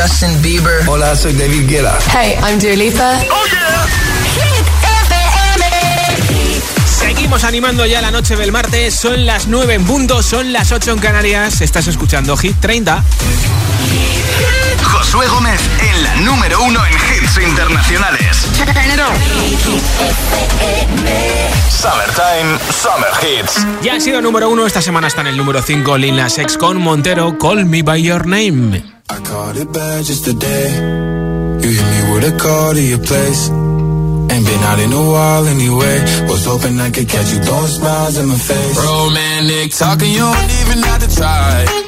Justin Bieber. Hola, soy David Guetta. Hey, I'm Dua Lipa. Oh yeah. Seguimos animando ya la noche del martes. Son las 9 en punto, son las 8 en Canarias. Estás escuchando Hit 30. Josué Gómez en la número uno en hits internacionales. Summertime, Summer Hits. Ya ha sido número uno, esta semana está en el número 5 Lil Nas X con Montero, Call Me By Your Name. I called it bad just today. You hit me with a call to your place. Ain't been out in a while anyway. Was hoping I could catch you throwing smiles in my face. Romantic talking, you don't even have to try.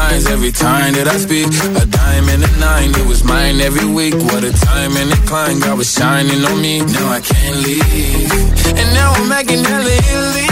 times every time that I speak. A dime and a nine, it was mine every week. What a time and a climb, God was shining on me. Now I can't leave. And now I'm making hella.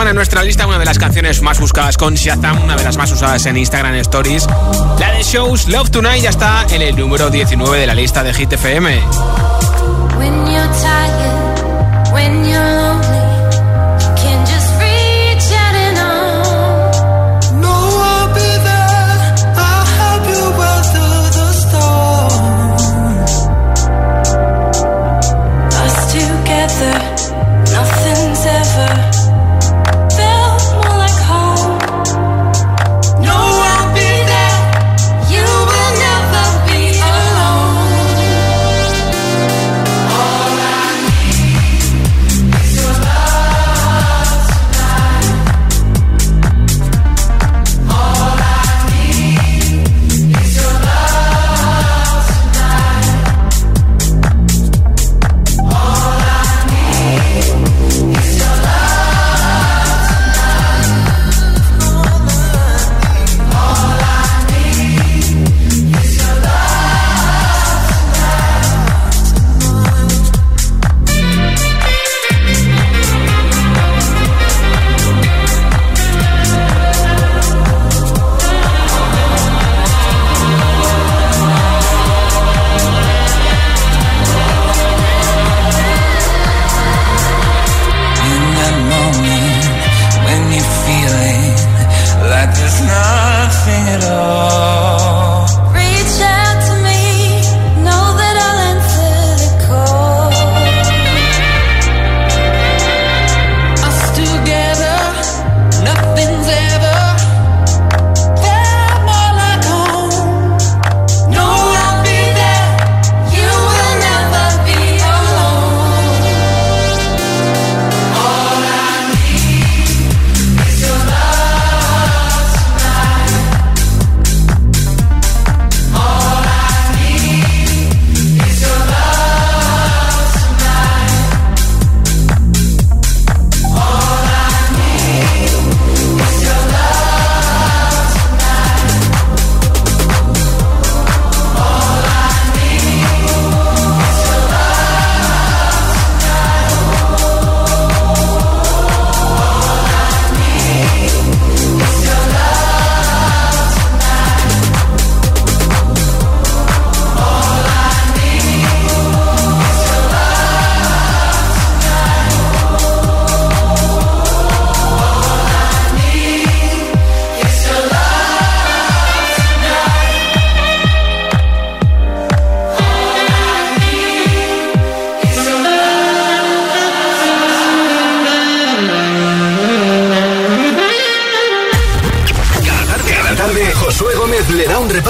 Semana en nuestra lista, una de las canciones más buscadas con Shazam, una de las más usadas en Instagram Stories. La de Shows Love Tonight ya está en el número 19 de la lista de Hit FM.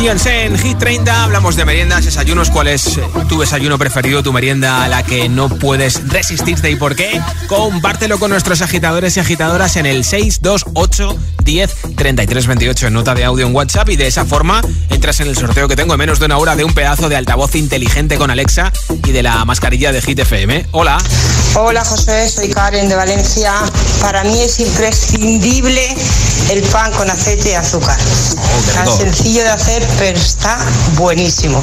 Beyoncé en Hit 30. Hablamos de meriendas, desayunos. ¿Cuál es eh, tu desayuno preferido, tu merienda a la que no puedes resistirte y por qué? Compártelo con nuestros agitadores y agitadoras en el 628 10 33 28 en nota de audio en WhatsApp y de esa forma entras en el sorteo que tengo en menos de una hora de un pedazo de altavoz inteligente con Alexa y de la mascarilla de Hit FM. Hola. Hola José, soy Karen de Valencia. Para mí es imprescindible el pan con aceite y azúcar. qué Tan sencillo de hacer, pero está buenísimo.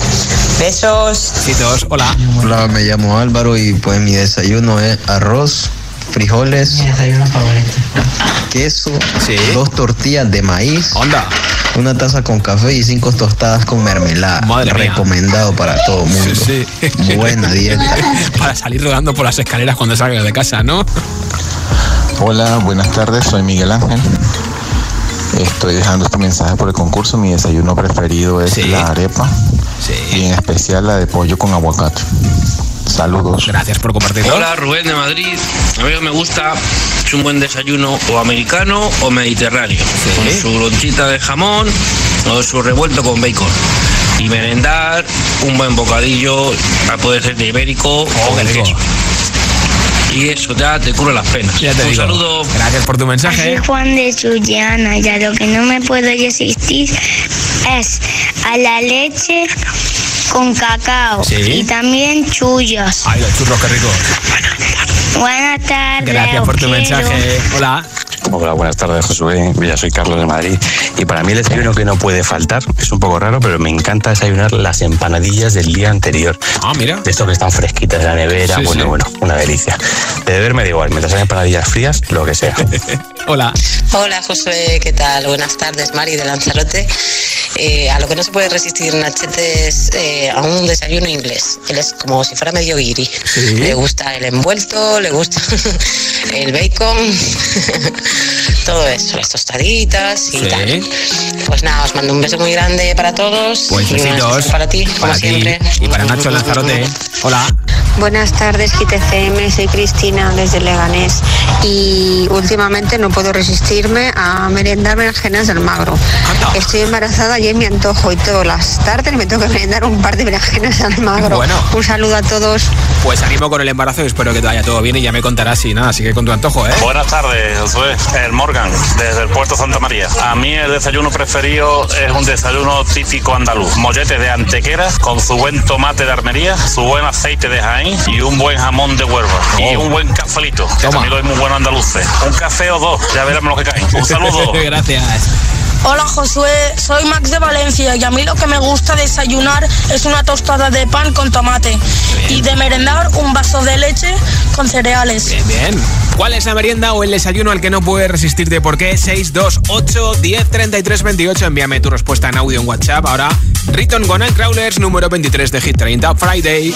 Besos. Citos, hola. Hola, me llamo Álvaro y pues mi desayuno es arroz, frijoles, queso, Sí. dos tortillas de maíz, Onda. una taza con café y cinco tostadas con mermelada. Madre mía. Recomendado para todo mundo. Sí, sí. Buena dieta. Para salir rodando por las escaleras cuando salgas de casa, ¿no? Hola, buenas tardes, soy Miguel Ángel. Estoy dejando este mensaje por el concurso. Mi desayuno preferido es Sí. la arepa y en especial la de pollo con aguacate. Saludos. Gracias por compartirlo. Hola, Rubén de Madrid. A mí me gusta es un buen desayuno o americano o mediterráneo, con su lonchita de jamón o su revuelto con bacon. Y merendar un buen bocadillo, a poder ser de ibérico o qué con rico. queso. Y eso ya te cura las penas. Ya te un digo. saludo. Gracias por tu mensaje. Soy Juan de Sullana, ya lo que no me puedo resistir es a la leche con cacao. Sí. Y también chullos. Ay, los churros, qué rico. Buenas tardes. Gracias por tu quiero. mensaje. Hola. Hola, buenas tardes, Josué. Mira, soy Carlos de Madrid. Y para mí el desayuno que no puede faltar, es un poco raro, pero me encanta desayunar las empanadillas del día anterior. Ah, mira. De estos que están fresquitas de la nevera. Sí, bueno, sí. bueno, una delicia. De beber me da igual, mientras sean empanadillas frías, lo que sea. Hola. Hola Josué, ¿qué tal? Buenas tardes, Mari de Lanzarote. Eh, a lo que no se puede resistir Nachete es eh, a un desayuno inglés. Él es como si fuera medio guiri. Le gusta el envuelto, le gusta el bacon, todo eso, las tostaditas y Sí. tal. Pues nada, os mando un beso muy grande para todos. Pues y besitos. para ti, como Para siempre. y para Nacho Lanzarote. Hola. Buenas tardes, GTCM, soy Cristina desde Leganés y últimamente no puedo resistirme a merendar berenjenas del magro. Estoy embarazada y es mi antojo y todas las tardes me tengo que merendar un par de berenjenas al magro. Bueno. Un saludo a todos. Pues ánimo con el embarazo y espero que te vaya todo bien y ya me contarás si nada, así que con tu antojo, ¿eh? Buenas tardes, Josué. El Morgan, desde el puerto Santa María. A mí el desayuno preferido es un desayuno típico andaluz. Mollete de antequera con su buen tomate de armería, su buen aceite de Jaén y un buen jamón de Huelva. Y un buen cafelito, que también lo es muy bueno andaluces. Un café o dos, ya veremos lo que cae. Un saludo. Gracias. Hola Josué, soy Max de Valencia y a mí lo que me gusta desayunar es una tostada de pan con tomate y de merendar un vaso de leche con cereales. Bien, bien. ¿Cuál es la merienda o el desayuno al que no puedes resistirte? ¿Por qué? 628 10 33 28. Envíame tu respuesta en audio en WhatsApp. Ahora, Riton Gonan Crawlers, número 23 de Hit 30 Friday.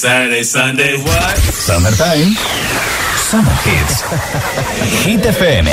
Saturday, Sunday, what? Summertime. Summer Hits. Hit FM.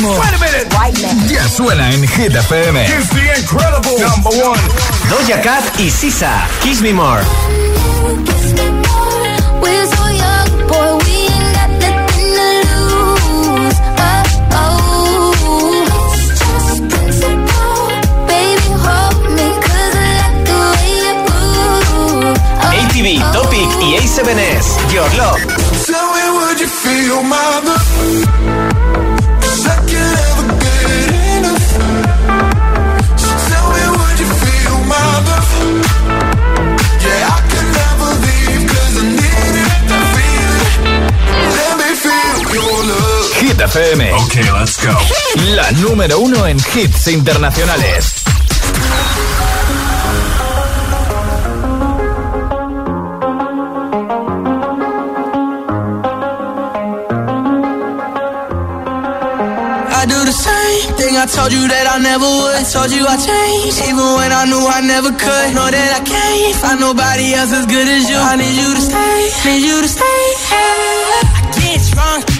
Ánimo. Ya suena en Hit FM. It's the incredible number one. Doja Cat y Sisa. Kiss Me More. ATV, Topic y Ace Your Love. Tell me, would you feel my love? Hit let's go. La número uno en hits internacionales. I do the same thing I told you that I never would. Told you I changed, even when I knew I never could. Know that I can't find nobody else as good as you. I need you to stay, need you to stay. Yeah. I get drunk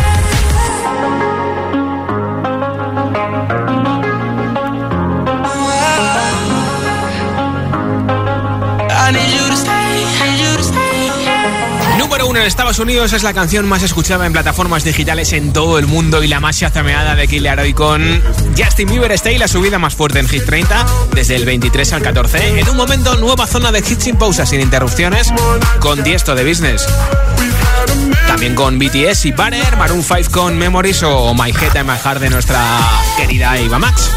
1 en Estados Unidos es la canción más escuchada en plataformas digitales en todo el mundo y la más chazameada de Killer Hoy con Justin Bieber Stay, la subida más fuerte en Hit 30 desde el 23 al 14. En un momento, nueva zona de hits sin pausas, sin interrupciones, con Diesto de Business. También con BTS y Banner, Maroon 5 con Memories o My Head and My Heart de nuestra querida Iva Max.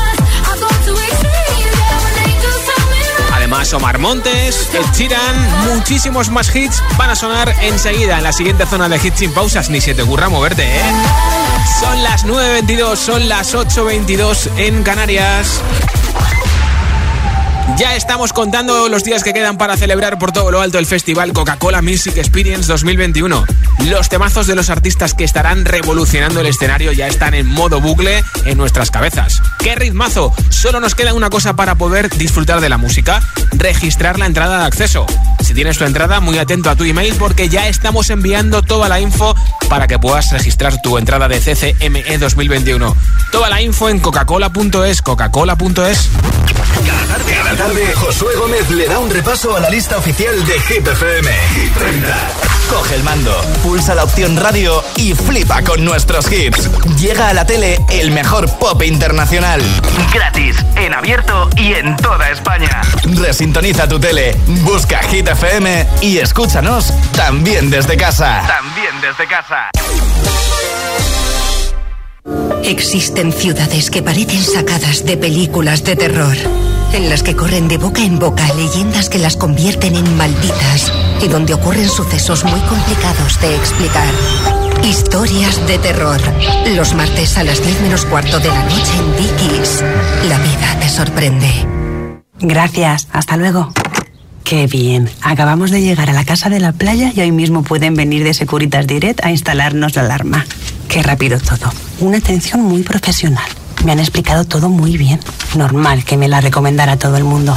Además, Omar Montes, Sheeran, muchísimos más hits van a sonar enseguida en la siguiente zona de hits sin pausas. Ni se te ocurra moverte, ¿eh? Son las 9.22, son las 8.22 en Canarias. Ya estamos contando los días que quedan para celebrar por todo lo alto el festival Coca-Cola Music Experience 2021. Los temazos de los artistas que estarán revolucionando el escenario ya están en modo bucle en nuestras cabezas. ¡Qué ritmazo! Solo nos queda una cosa para poder disfrutar de la música, registrar la entrada de acceso. Si tienes tu entrada, muy atento a tu email porque ya estamos enviando toda la info para que puedas registrar tu entrada de CCME 2021. Toda la info en coca-cola.es, coca-cola.es. Tarde, Josué Gómez le da un repaso a la lista oficial de Hit FM. Hit 30. Coge el mando, pulsa la opción radio y flipa con nuestros hits. Llega a la tele el mejor pop internacional. Gratis, en abierto y en toda España. Resintoniza tu tele, busca Hit FM y escúchanos también desde casa. También desde casa. Existen ciudades que parecen sacadas de películas de terror, en las que corren de boca en boca leyendas que las convierten en malditas y donde ocurren sucesos muy complicados de explicar. Historias de terror. Los martes a las 10 menos cuarto de la noche en Dickies. La vida te sorprende. Gracias, hasta luego. Qué bien. Acabamos de llegar a la casa de la playa y hoy mismo pueden venir de Securitas Direct a instalarnos la alarma. Qué rápido todo. Una atención muy profesional. Me han explicado todo muy bien. Normal que me la recomendara todo el mundo.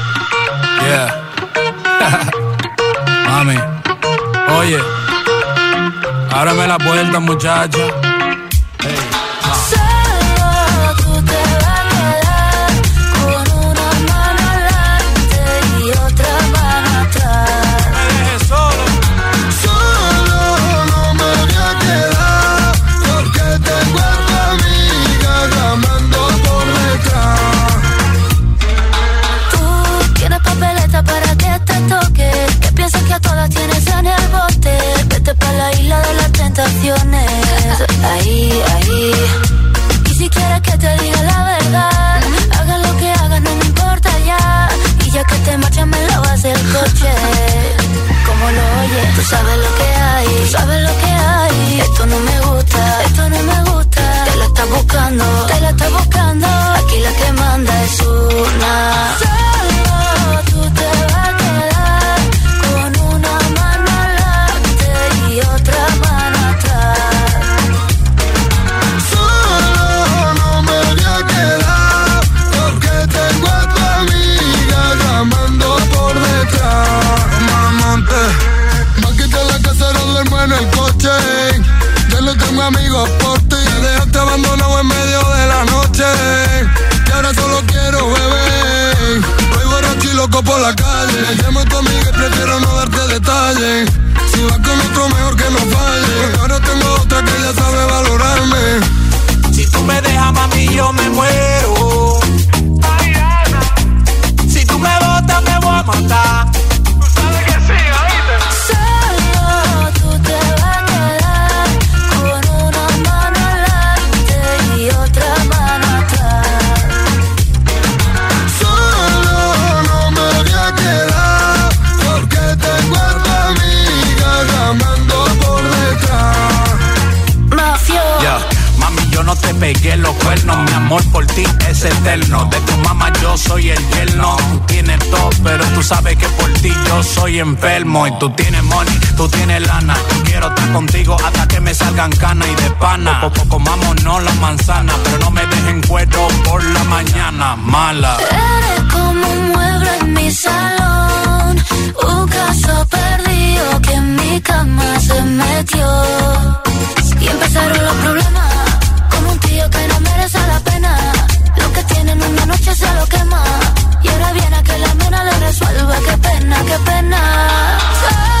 Yeah. Mami, oye, ábreme la puerta, muchacha. Como lo oyes, tú sabes lo que hay, tú sabes lo que hay. Esto no me gusta, esto no me gusta. Te la estás buscando, te la estás buscando. Aquí la que manda es una. Sabes que por ti yo soy enfermo. Y tú tienes money, tú tienes lana. Quiero estar contigo hasta que me salgan canas y de pana. Poco comámonos la manzana, pero no me dejen cuero por la mañana. Mala. Eres como un mueble en mi salón, un caso perdido que en mi cama se metió. Y empezaron los problemas, como un tío que no merece la pena. Lo que tiene en una noche se lo quema. Resuelva. Qué pena, qué pena.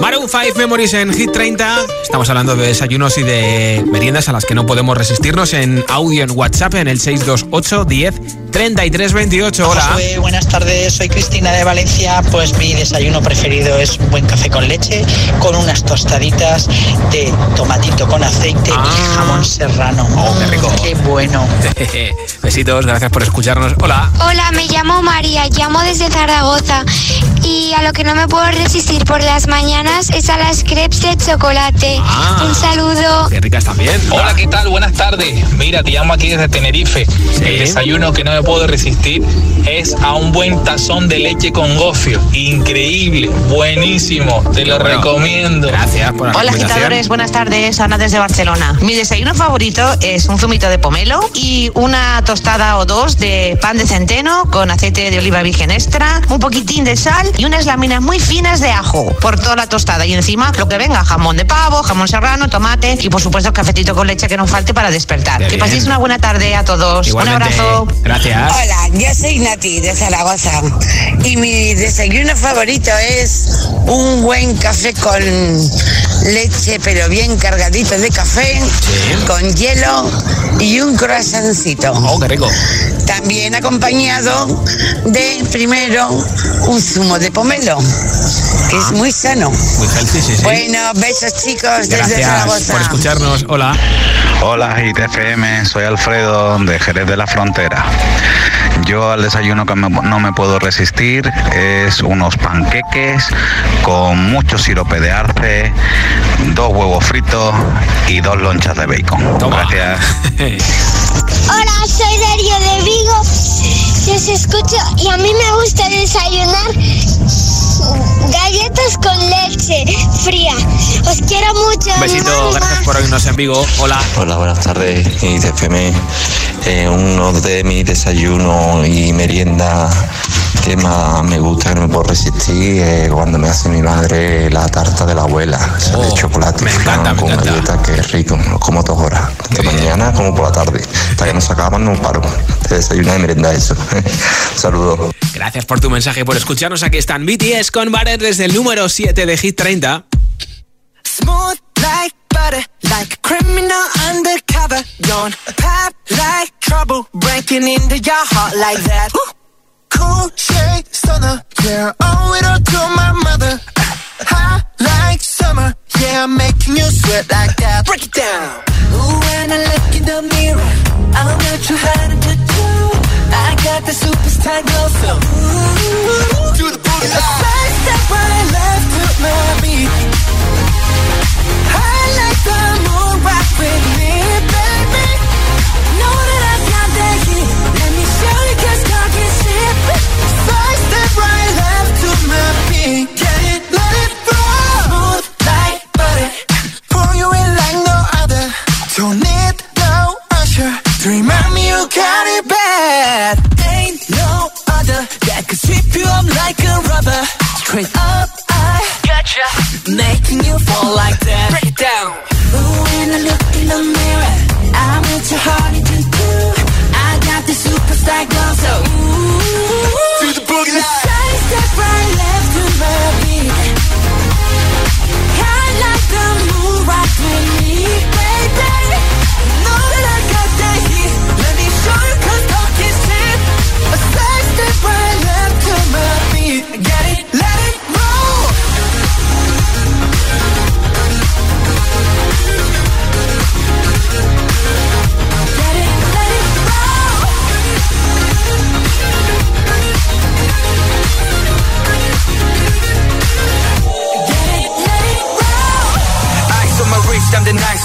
Maroon 5 Memories en Hit 30. Estamos hablando de desayunos y de meriendas a las que no podemos resistirnos en audio en WhatsApp en el 628 10 33 28. Hola. Josué, buenas tardes, soy Cristina de Valencia. Pues mi desayuno preferido es un buen café con leche con unas tostaditas de tomatito con aceite y jamón serrano. Oh, qué rico. Qué bueno. Besitos, gracias por escucharnos. Hola. Hola, me llamo María, llamo desde Zaragoza y a lo que no me puedo resistir por las mañanas es a las crepes de chocolate. Ah. Un saludo. Qué ricas también. Hola, ¿qué tal? Buenas tardes. Mira, te llamo aquí desde Tenerife. El desayuno que no me puedo resistir es a un buen tazón de leche con gofio. Increíble, buenísimo. Te lo recomiendo. Gracias por Hola agitadores, buenas tardes, Ana desde Barcelona. Mi desayuno favorito es un zumito de pomelo y una tostada o dos de pan de centeno con aceite de oliva virgen extra, un poquitín de sal y unas láminas muy finas de ajo por toda la tostada y encima lo que venga, jamón de pavo, jamón serrano, tomate y por supuesto cafetito con leche que no falte para despertar. Qué Que bien. paséis una buena tarde a todos. Igualmente. Un abrazo. Gracias. Hola, yo soy Nati de Zaragoza y mi desayuno favorito es un buen café con leche, pero bien cargadito de café, con hielo y un croissancito. Oh, qué rico. También acompañado de primero un zumo de pomelo, que es muy sano. Muy healthy, sí, sí. Bueno, besos chicos desde Gracias Zaragoza. por escucharnos. Hola. Hola, ITFM, soy Alfredo de Jerez de la Frontera. Yo al desayuno que me- no me puedo resistir es unos panqueques con mucho sirope de arce, dos huevos fritos y dos lonchas de bacon. Gracias. Hola, soy Darío de Vigo. Y os escucho y a mí me gusta desayunar galletas con leche fría. Os quiero mucho. Un besito, gracias por oírnos en Vigo. Hola. Hola, buenas tardes, ITFM. Eh, uno de mis desayunos y merienda que más me gusta, que no me puedo resistir, es cuando me hace mi madre la tarta de la abuela, esa de chocolate flan con galleta, que es rico, lo como dos horas. De mañana como por la tarde. Hasta que nos acaban no paro. De desayuno y merienda eso. Saludos. Gracias por tu mensaje, por escucharnos. Aquí están BTS con Butter desde el número 7 de Hit 30. Smooth like butter, like criminal undercover. Don't pop like trouble, breaking into your heart like that. Ooh. Cool shade stunner, yeah, owe it all to my mother. Hot like summer, yeah, I'm making you sweat like that. Break it down. Ooh, when I look in the mirror, I'm not too hard to do. I got the superstar glow, so ooh, do the booty. A side step right left to my beat. I like the moon rock with me, got it bad. Ain't no other that could sweep you up like a rubber. Straight up, I gotcha. Making you fall like that. Break it down. Ooh, when I look in the mirror, I'm into your heart.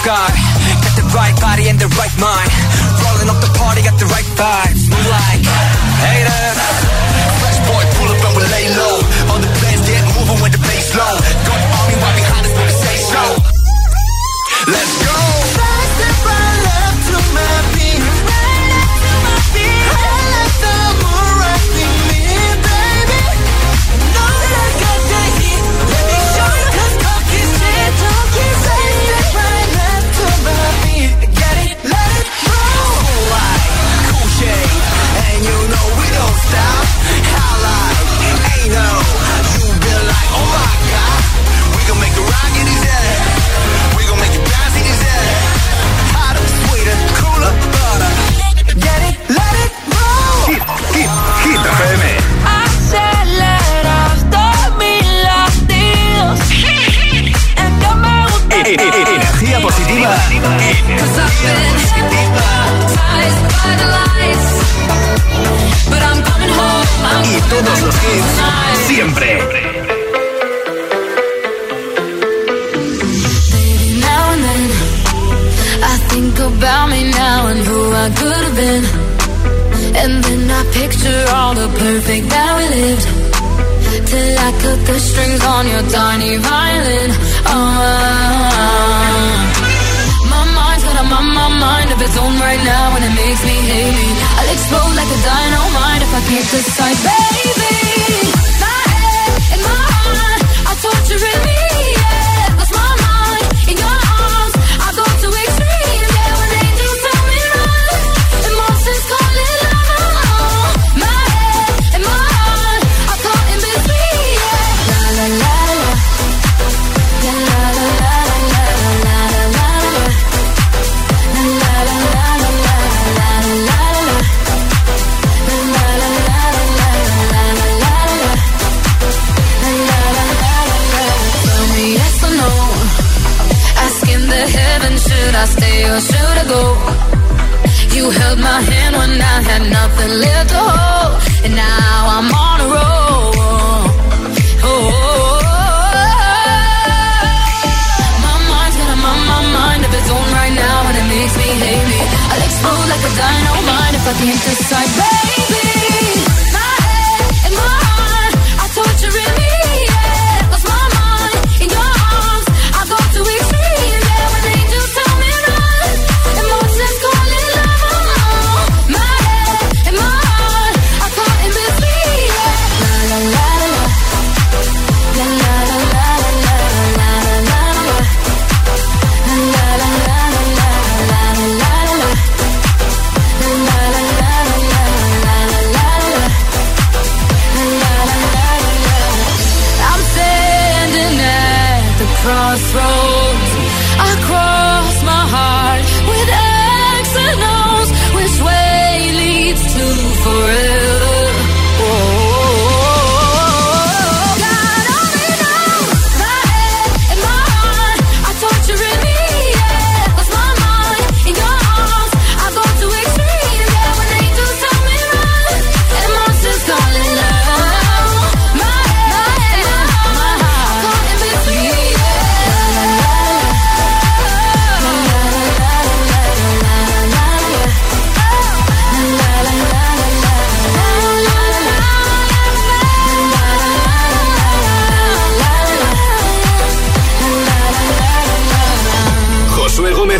sky. Got the right body and the right mind. Rolling up the party, got the right vibes. Move like haters. Fresh boy, pull up and we lay low. All the plans get moving with the bass low. Got the army right behind us when we say so. Let's go. Cause I've been hypnotized by the lights But I'm coming home I'm Baby, now and then I think about me now and who I could have been. And then I picture all the perfect that we lived. Till I cut the strings on your tiny violin. Oh mind of its own right now and it makes me hazy. I'll explode like a dynamite if I can't decide, baby.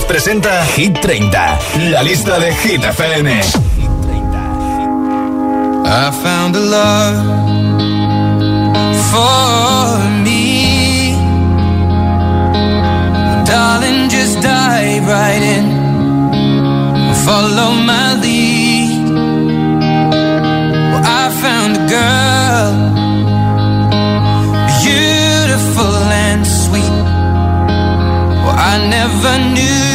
presenta Hit 30, la lista de Hit FM. I found a love for me. Darling, just dive right in. Follow my lead. Well, I found a girl. beautiful and sweet. I never knew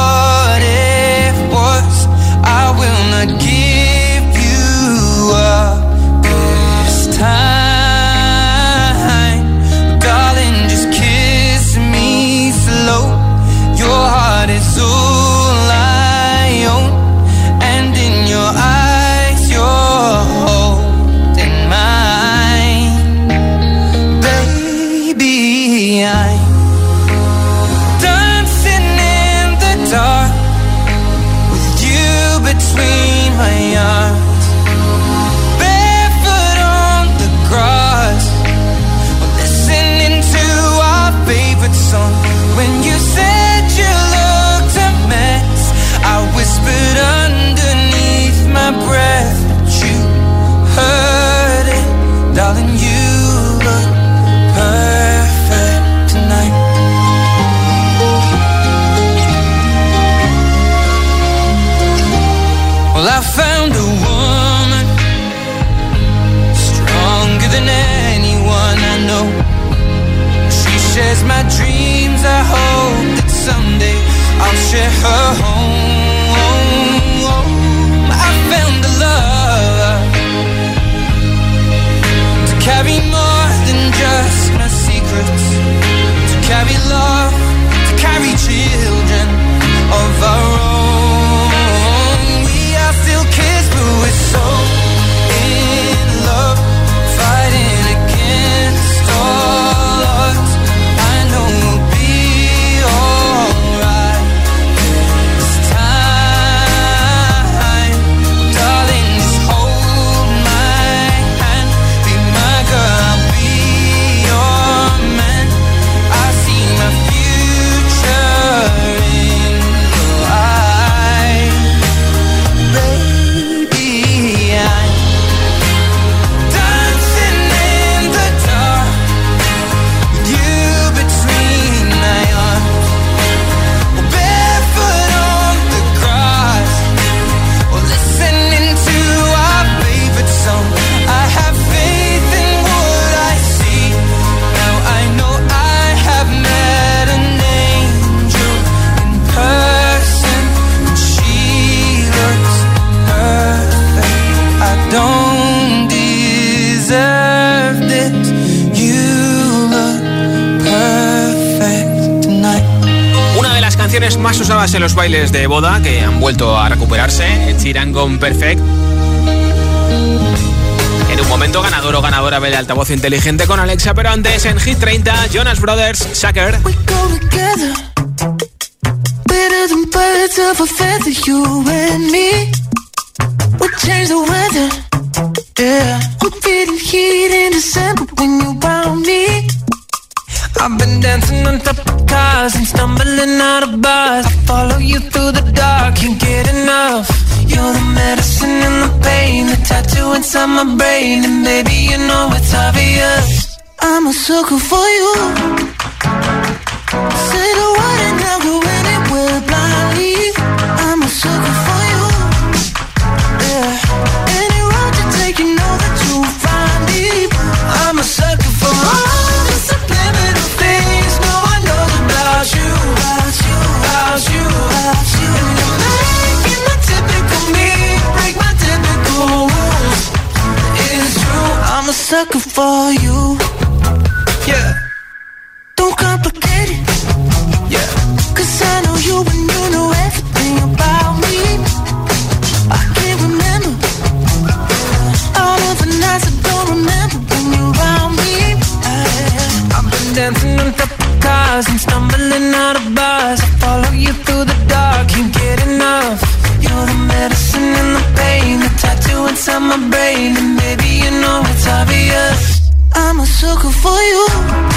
más usadas en los bailes de boda que han vuelto a recuperarse, Chirangon Perfect. En un momento ganador o ganadora ve el altavoz inteligente con Alexa, pero antes en Hit 30, Jonas Brothers, Sucker. We obvious. I'm a sucker for you.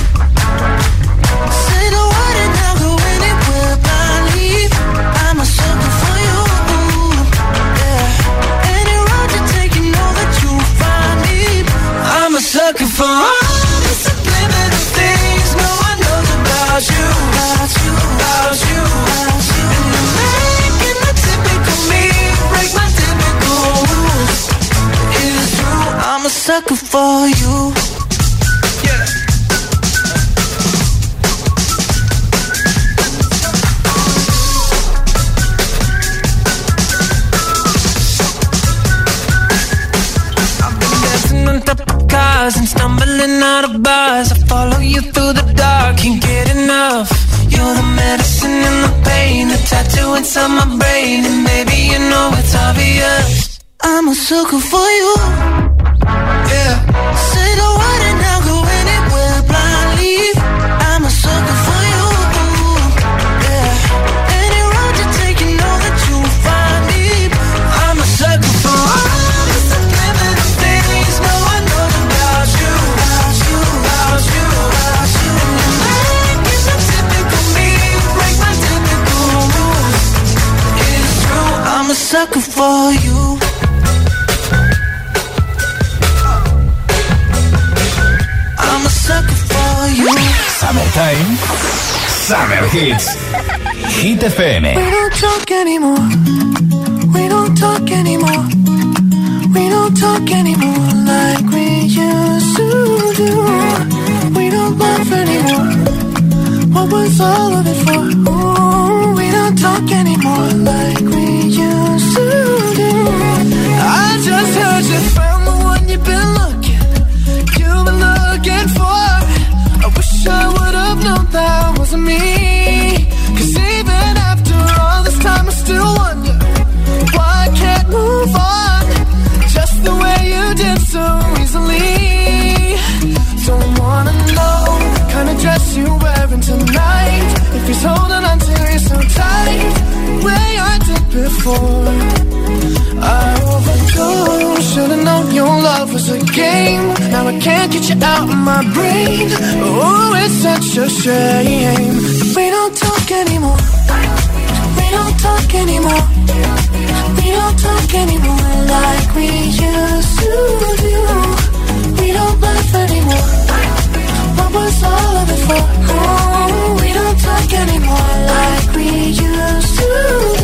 pain And maybe you know it's obvious. I'm a sucker for you. looking for you. I'm a sucker for you. Summertime. Summer Hits. Hit FM. We don't talk anymore. We don't talk anymore. We don't talk anymore like we used to do. We don't laugh anymore. What was all of it for? Ooh, we don't talk anymore like just found the one you've been looking, you've been looking for. I wish I would have known that wasn't me. Cause even after all this time, I still wonder why I can't move on just the way you did so easily. Don't wanna know kind of dress you're wearing tonight. If he's holding on to you so tight, the way I did before. I overdosed. Your love was a game. Now I can't get you out of my brain. Oh, it's such a shame. We don't talk anymore. We don't talk anymore. We don't talk anymore like we used to do. We don't laugh anymore. What was all of it for? Oh, we don't talk anymore like we used to do.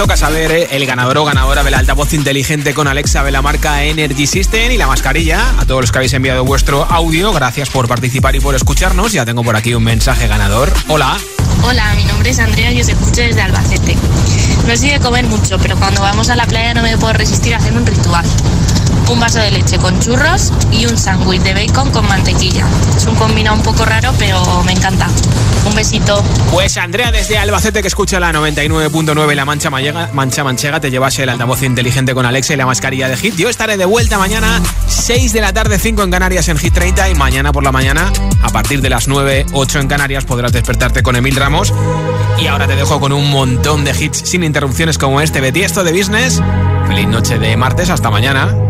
Toca saber eh, el ganador o ganadora del altavoz inteligente con Alexa de la marca Energy System y la mascarilla. A todos los que habéis enviado vuestro audio, gracias por participar y por escucharnos. Ya tengo por aquí un mensaje ganador. Hola. Hola, mi nombre es Andrea y os escucho desde Albacete. No soy de comer mucho, pero cuando vamos a la playa no me puedo resistir a hacer un ritual. Un vaso de leche con churros y un sándwich de bacon con mantequilla. Es un combinado un poco raro, pero me encanta. Un besito. Pues Andrea desde Albacete que escucha la 99.9 La Mancha Mancha Manchega te llevas el altavoz inteligente con Alexa y la mascarilla de Hit. Yo estaré de vuelta mañana 6 de la tarde 5 en Canarias en Hit 30 y mañana por la mañana a partir de las 9 8 en Canarias podrás despertarte con Emil Ramos. Y ahora te dejo con un montón de hits sin interrupciones como este Betiesto de Business. Feliz noche de martes, hasta mañana.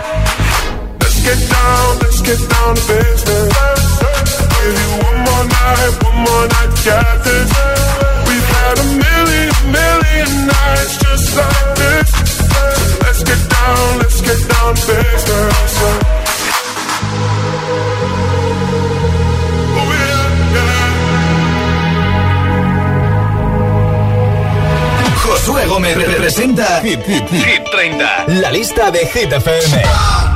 Let's get down, let's get down to business. Give you one more night, one more night to get this. We've had a million, million nights just like this. So let's get down, let's get down to business. Oh, yeah, yeah. Josué Gómez representa Hit, Hit, Hit 30, la lista de Hit FM.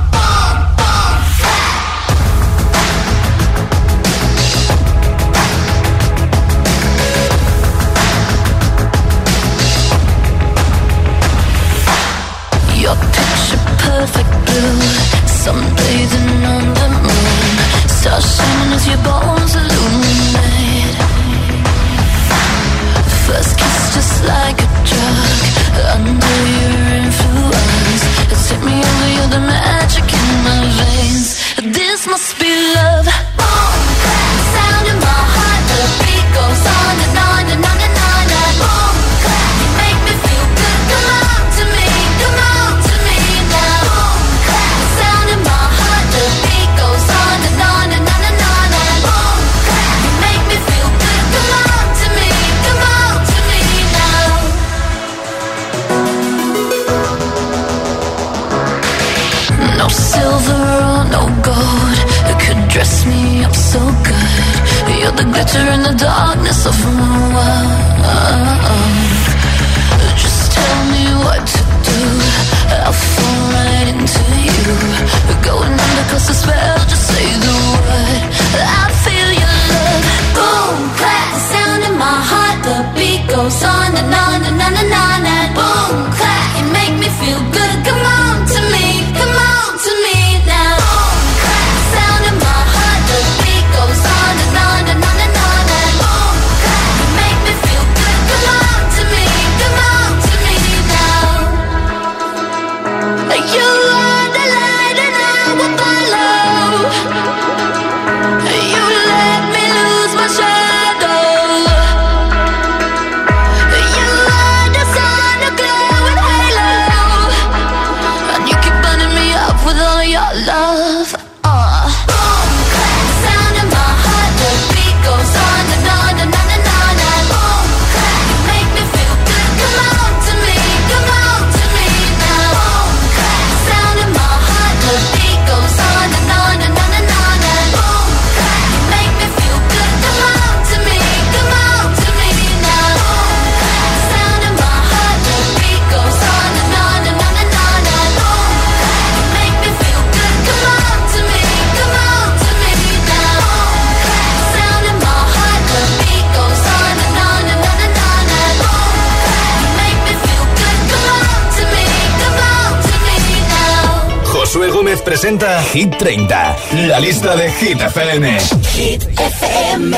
Presenta Hit 30, la lista de Hit FM. Hit FM.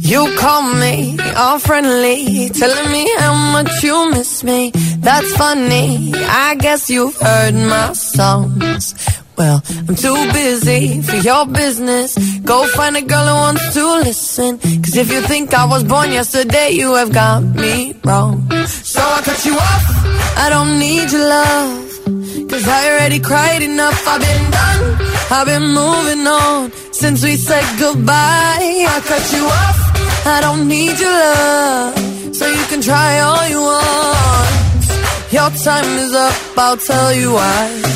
You call me all friendly, telling me how much you miss me. That's funny. I guess you've heard my songs. Well, I'm too busy for your business. Go find a girl who wants to listen. Cause if you think I was born yesterday, you have got me wrong. So I cut you off. I don't need your love. Cause I already cried enough. I've been done. I've been moving on since we said goodbye. I cut you off. I don't need your love. So you can try all you want. Your time is up. I'll tell you why.